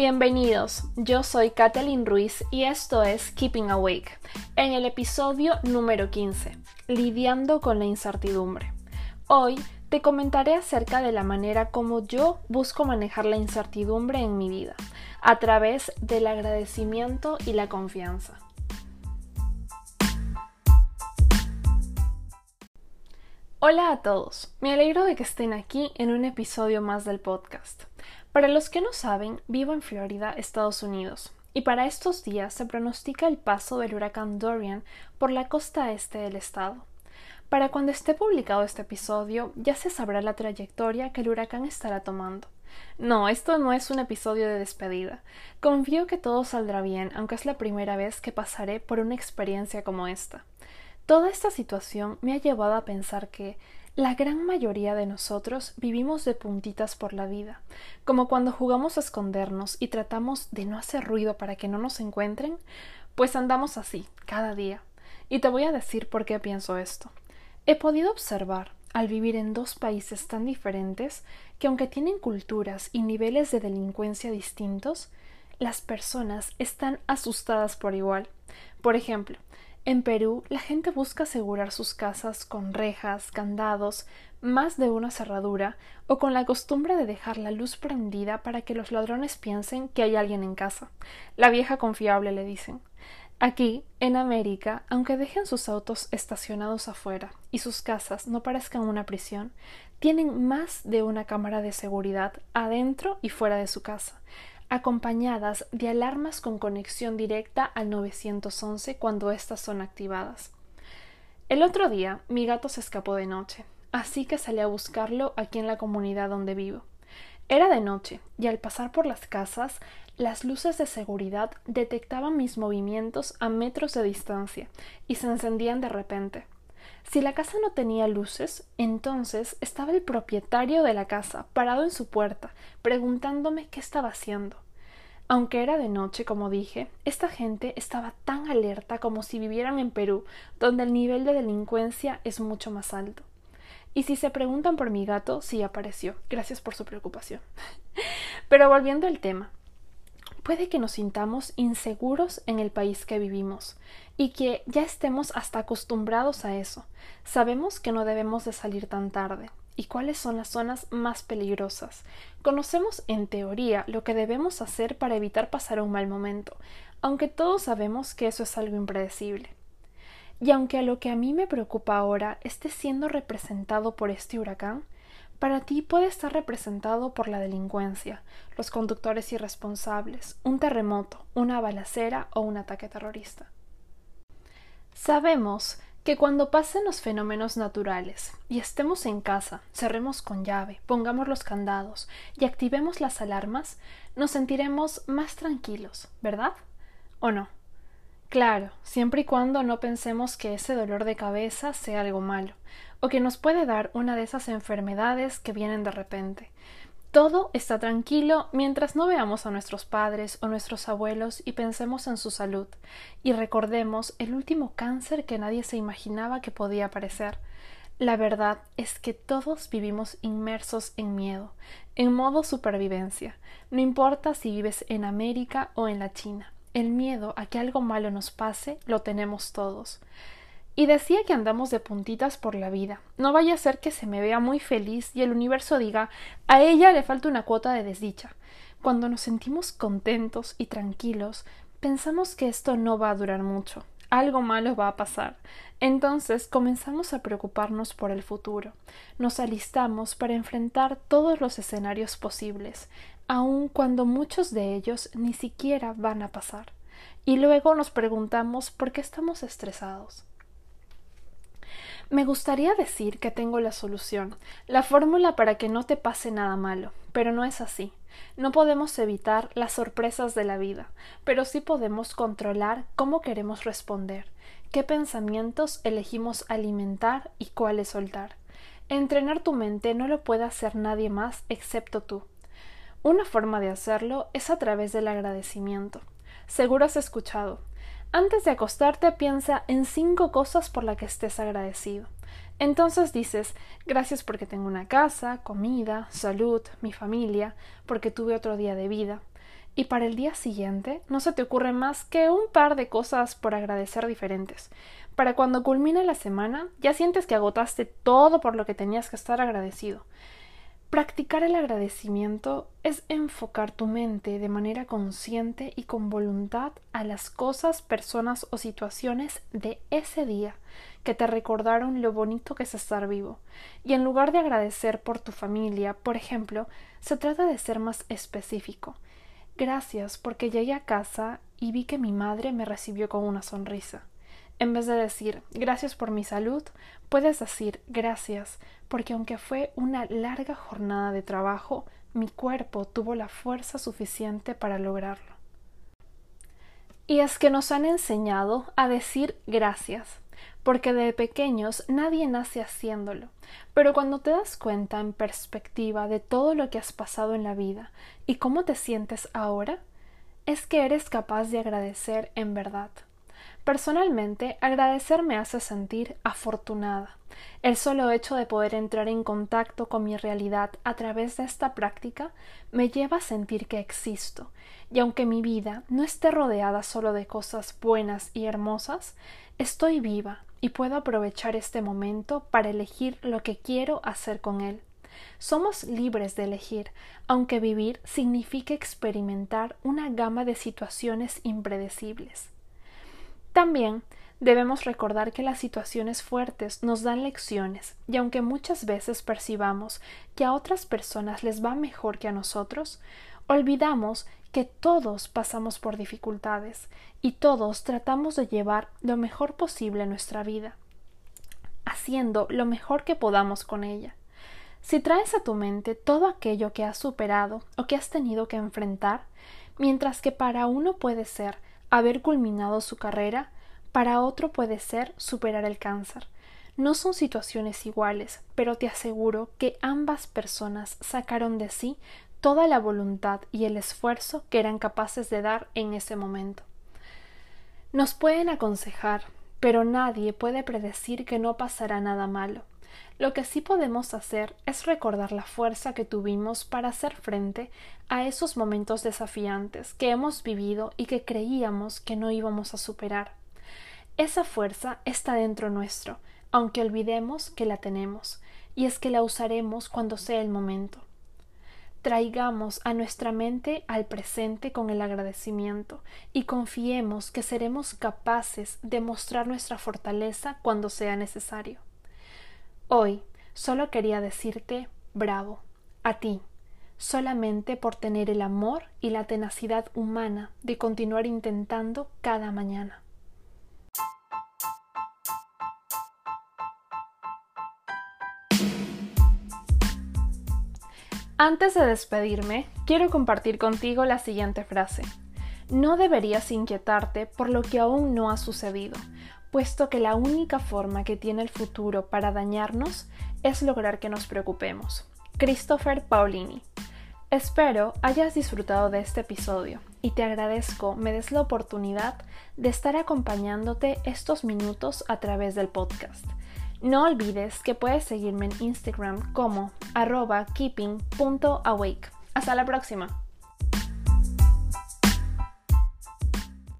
Bienvenidos, yo soy Kathleen Ruiz y esto es Keeping Awake, en el episodio número 15, Lidiando con la incertidumbre. Hoy te comentaré acerca de la manera como yo busco manejar la incertidumbre en mi vida, a través del agradecimiento y la confianza. Hola a todos, me alegro de que estén aquí en un episodio más del podcast. Para los que no saben, vivo en Florida, Estados Unidos, y para estos días se pronostica el paso del huracán Dorian por la costa este del estado. Para cuando esté publicado este episodio, ya se sabrá la trayectoria que el huracán estará tomando. No, esto no es un episodio de despedida. Confío que todo saldrá bien, aunque es la primera vez que pasaré por una experiencia como esta. Toda esta situación me ha llevado a pensar que, la gran mayoría de nosotros vivimos de puntitas por la vida, como cuando jugamos a escondernos y tratamos de no hacer ruido para que no nos encuentren, pues andamos así, cada día. Y te voy a decir por qué pienso esto. He podido observar, al vivir en dos países tan diferentes, que aunque tienen culturas y niveles de delincuencia distintos, las personas están asustadas por igual. Por ejemplo, en Perú, la gente busca asegurar sus casas con rejas, candados, más de una cerradura, o con la costumbre de dejar la luz prendida para que los ladrones piensen que hay alguien en casa. La vieja confiable le dicen. Aquí, en América, aunque dejen sus autos estacionados afuera y sus casas no parezcan una prisión, tienen más de una cámara de seguridad adentro y fuera de su casa, acompañadas de alarmas con conexión directa al 911 cuando éstas son activadas. El otro día mi gato se escapó de noche, así que salí a buscarlo aquí en la comunidad donde vivo. Era de noche, y al pasar por las casas, las luces de seguridad detectaban mis movimientos a metros de distancia y se encendían de repente. Si la casa no tenía luces, entonces estaba el propietario de la casa parado en su puerta, preguntándome qué estaba haciendo. Aunque era de noche, como dije, esta gente estaba tan alerta como si vivieran en Perú, donde el nivel de delincuencia es mucho más alto. Y si se preguntan por mi gato, sí apareció. Gracias por su preocupación. Pero volviendo al tema, puede que nos sintamos inseguros en el país que vivimos y que ya estemos hasta acostumbrados a eso. Sabemos que no debemos de salir tan tarde, y cuáles son las zonas más peligrosas. Conocemos en teoría lo que debemos hacer para evitar pasar un mal momento, aunque todos sabemos que eso es algo impredecible. Y aunque a lo que a mí me preocupa ahora esté siendo representado por este huracán, para ti puede estar representado por la delincuencia, los conductores irresponsables, un terremoto, una balacera o un ataque terrorista. Sabemos que cuando pasen los fenómenos naturales y estemos en casa, cerremos con llave, pongamos los candados y activemos las alarmas, nos sentiremos más tranquilos, ¿verdad? ¿O no? Claro, siempre y cuando no pensemos que ese dolor de cabeza sea algo malo, o que nos puede dar una de esas enfermedades que vienen de repente, todo está tranquilo mientras no veamos a nuestros padres o nuestros abuelos y pensemos en su salud y recordemos el último cáncer que nadie se imaginaba que podía aparecer. La verdad es que todos vivimos inmersos en miedo, en modo supervivencia. No importa si vives en América o en la China. El miedo a que algo malo nos pase lo tenemos todos. Y decía que andamos de puntitas por la vida. No vaya a ser que se me vea muy feliz y el universo diga a ella le falta una cuota de desdicha. Cuando nos sentimos contentos y tranquilos, pensamos que esto no va a durar mucho. Algo malo va a pasar. Entonces comenzamos a preocuparnos por el futuro. Nos alistamos para enfrentar todos los escenarios posibles, aun cuando muchos de ellos ni siquiera van a pasar. Y luego nos preguntamos por qué estamos estresados. Me gustaría decir que tengo la solución, la fórmula para que no te pase nada malo, pero no es así. No podemos evitar las sorpresas de la vida, pero sí podemos controlar cómo queremos responder, qué pensamientos elegimos alimentar y cuáles soltar. Entrenar tu mente no lo puede hacer nadie más excepto tú. Una forma de hacerlo es a través del agradecimiento. Seguro has escuchado antes de acostarte piensa en cinco cosas por las que estés agradecido. Entonces dices gracias porque tengo una casa, comida, salud, mi familia, porque tuve otro día de vida. y para el día siguiente no se te ocurre más que un par de cosas por agradecer diferentes. Para cuando culmina la semana ya sientes que agotaste todo por lo que tenías que estar agradecido. Practicar el agradecimiento es enfocar tu mente de manera consciente y con voluntad a las cosas, personas o situaciones de ese día que te recordaron lo bonito que es estar vivo. Y en lugar de agradecer por tu familia, por ejemplo, se trata de ser más específico. Gracias porque llegué a casa y vi que mi madre me recibió con una sonrisa. En vez de decir gracias por mi salud, puedes decir gracias porque aunque fue una larga jornada de trabajo, mi cuerpo tuvo la fuerza suficiente para lograrlo. Y es que nos han enseñado a decir gracias, porque de pequeños nadie nace haciéndolo, pero cuando te das cuenta en perspectiva de todo lo que has pasado en la vida y cómo te sientes ahora, es que eres capaz de agradecer en verdad. Personalmente, agradecer me hace sentir afortunada. El solo hecho de poder entrar en contacto con mi realidad a través de esta práctica me lleva a sentir que existo, y aunque mi vida no esté rodeada solo de cosas buenas y hermosas, estoy viva y puedo aprovechar este momento para elegir lo que quiero hacer con él. Somos libres de elegir, aunque vivir signifique experimentar una gama de situaciones impredecibles. También debemos recordar que las situaciones fuertes nos dan lecciones, y aunque muchas veces percibamos que a otras personas les va mejor que a nosotros, olvidamos que todos pasamos por dificultades y todos tratamos de llevar lo mejor posible nuestra vida, haciendo lo mejor que podamos con ella. Si traes a tu mente todo aquello que has superado o que has tenido que enfrentar, mientras que para uno puede ser haber culminado su carrera, para otro puede ser superar el cáncer. No son situaciones iguales, pero te aseguro que ambas personas sacaron de sí toda la voluntad y el esfuerzo que eran capaces de dar en ese momento. Nos pueden aconsejar, pero nadie puede predecir que no pasará nada malo. Lo que sí podemos hacer es recordar la fuerza que tuvimos para hacer frente a esos momentos desafiantes que hemos vivido y que creíamos que no íbamos a superar. Esa fuerza está dentro nuestro, aunque olvidemos que la tenemos, y es que la usaremos cuando sea el momento. Traigamos a nuestra mente al presente con el agradecimiento y confiemos que seremos capaces de mostrar nuestra fortaleza cuando sea necesario. Hoy solo quería decirte bravo, a ti, solamente por tener el amor y la tenacidad humana de continuar intentando cada mañana. Antes de despedirme, quiero compartir contigo la siguiente frase. No deberías inquietarte por lo que aún no ha sucedido, puesto que la única forma que tiene el futuro para dañarnos es lograr que nos preocupemos. Christopher Paulini. Espero hayas disfrutado de este episodio y te agradezco me des la oportunidad de estar acompañándote estos minutos a través del podcast. No olvides que puedes seguirme en Instagram como arroba keeping.awake. Hasta la próxima.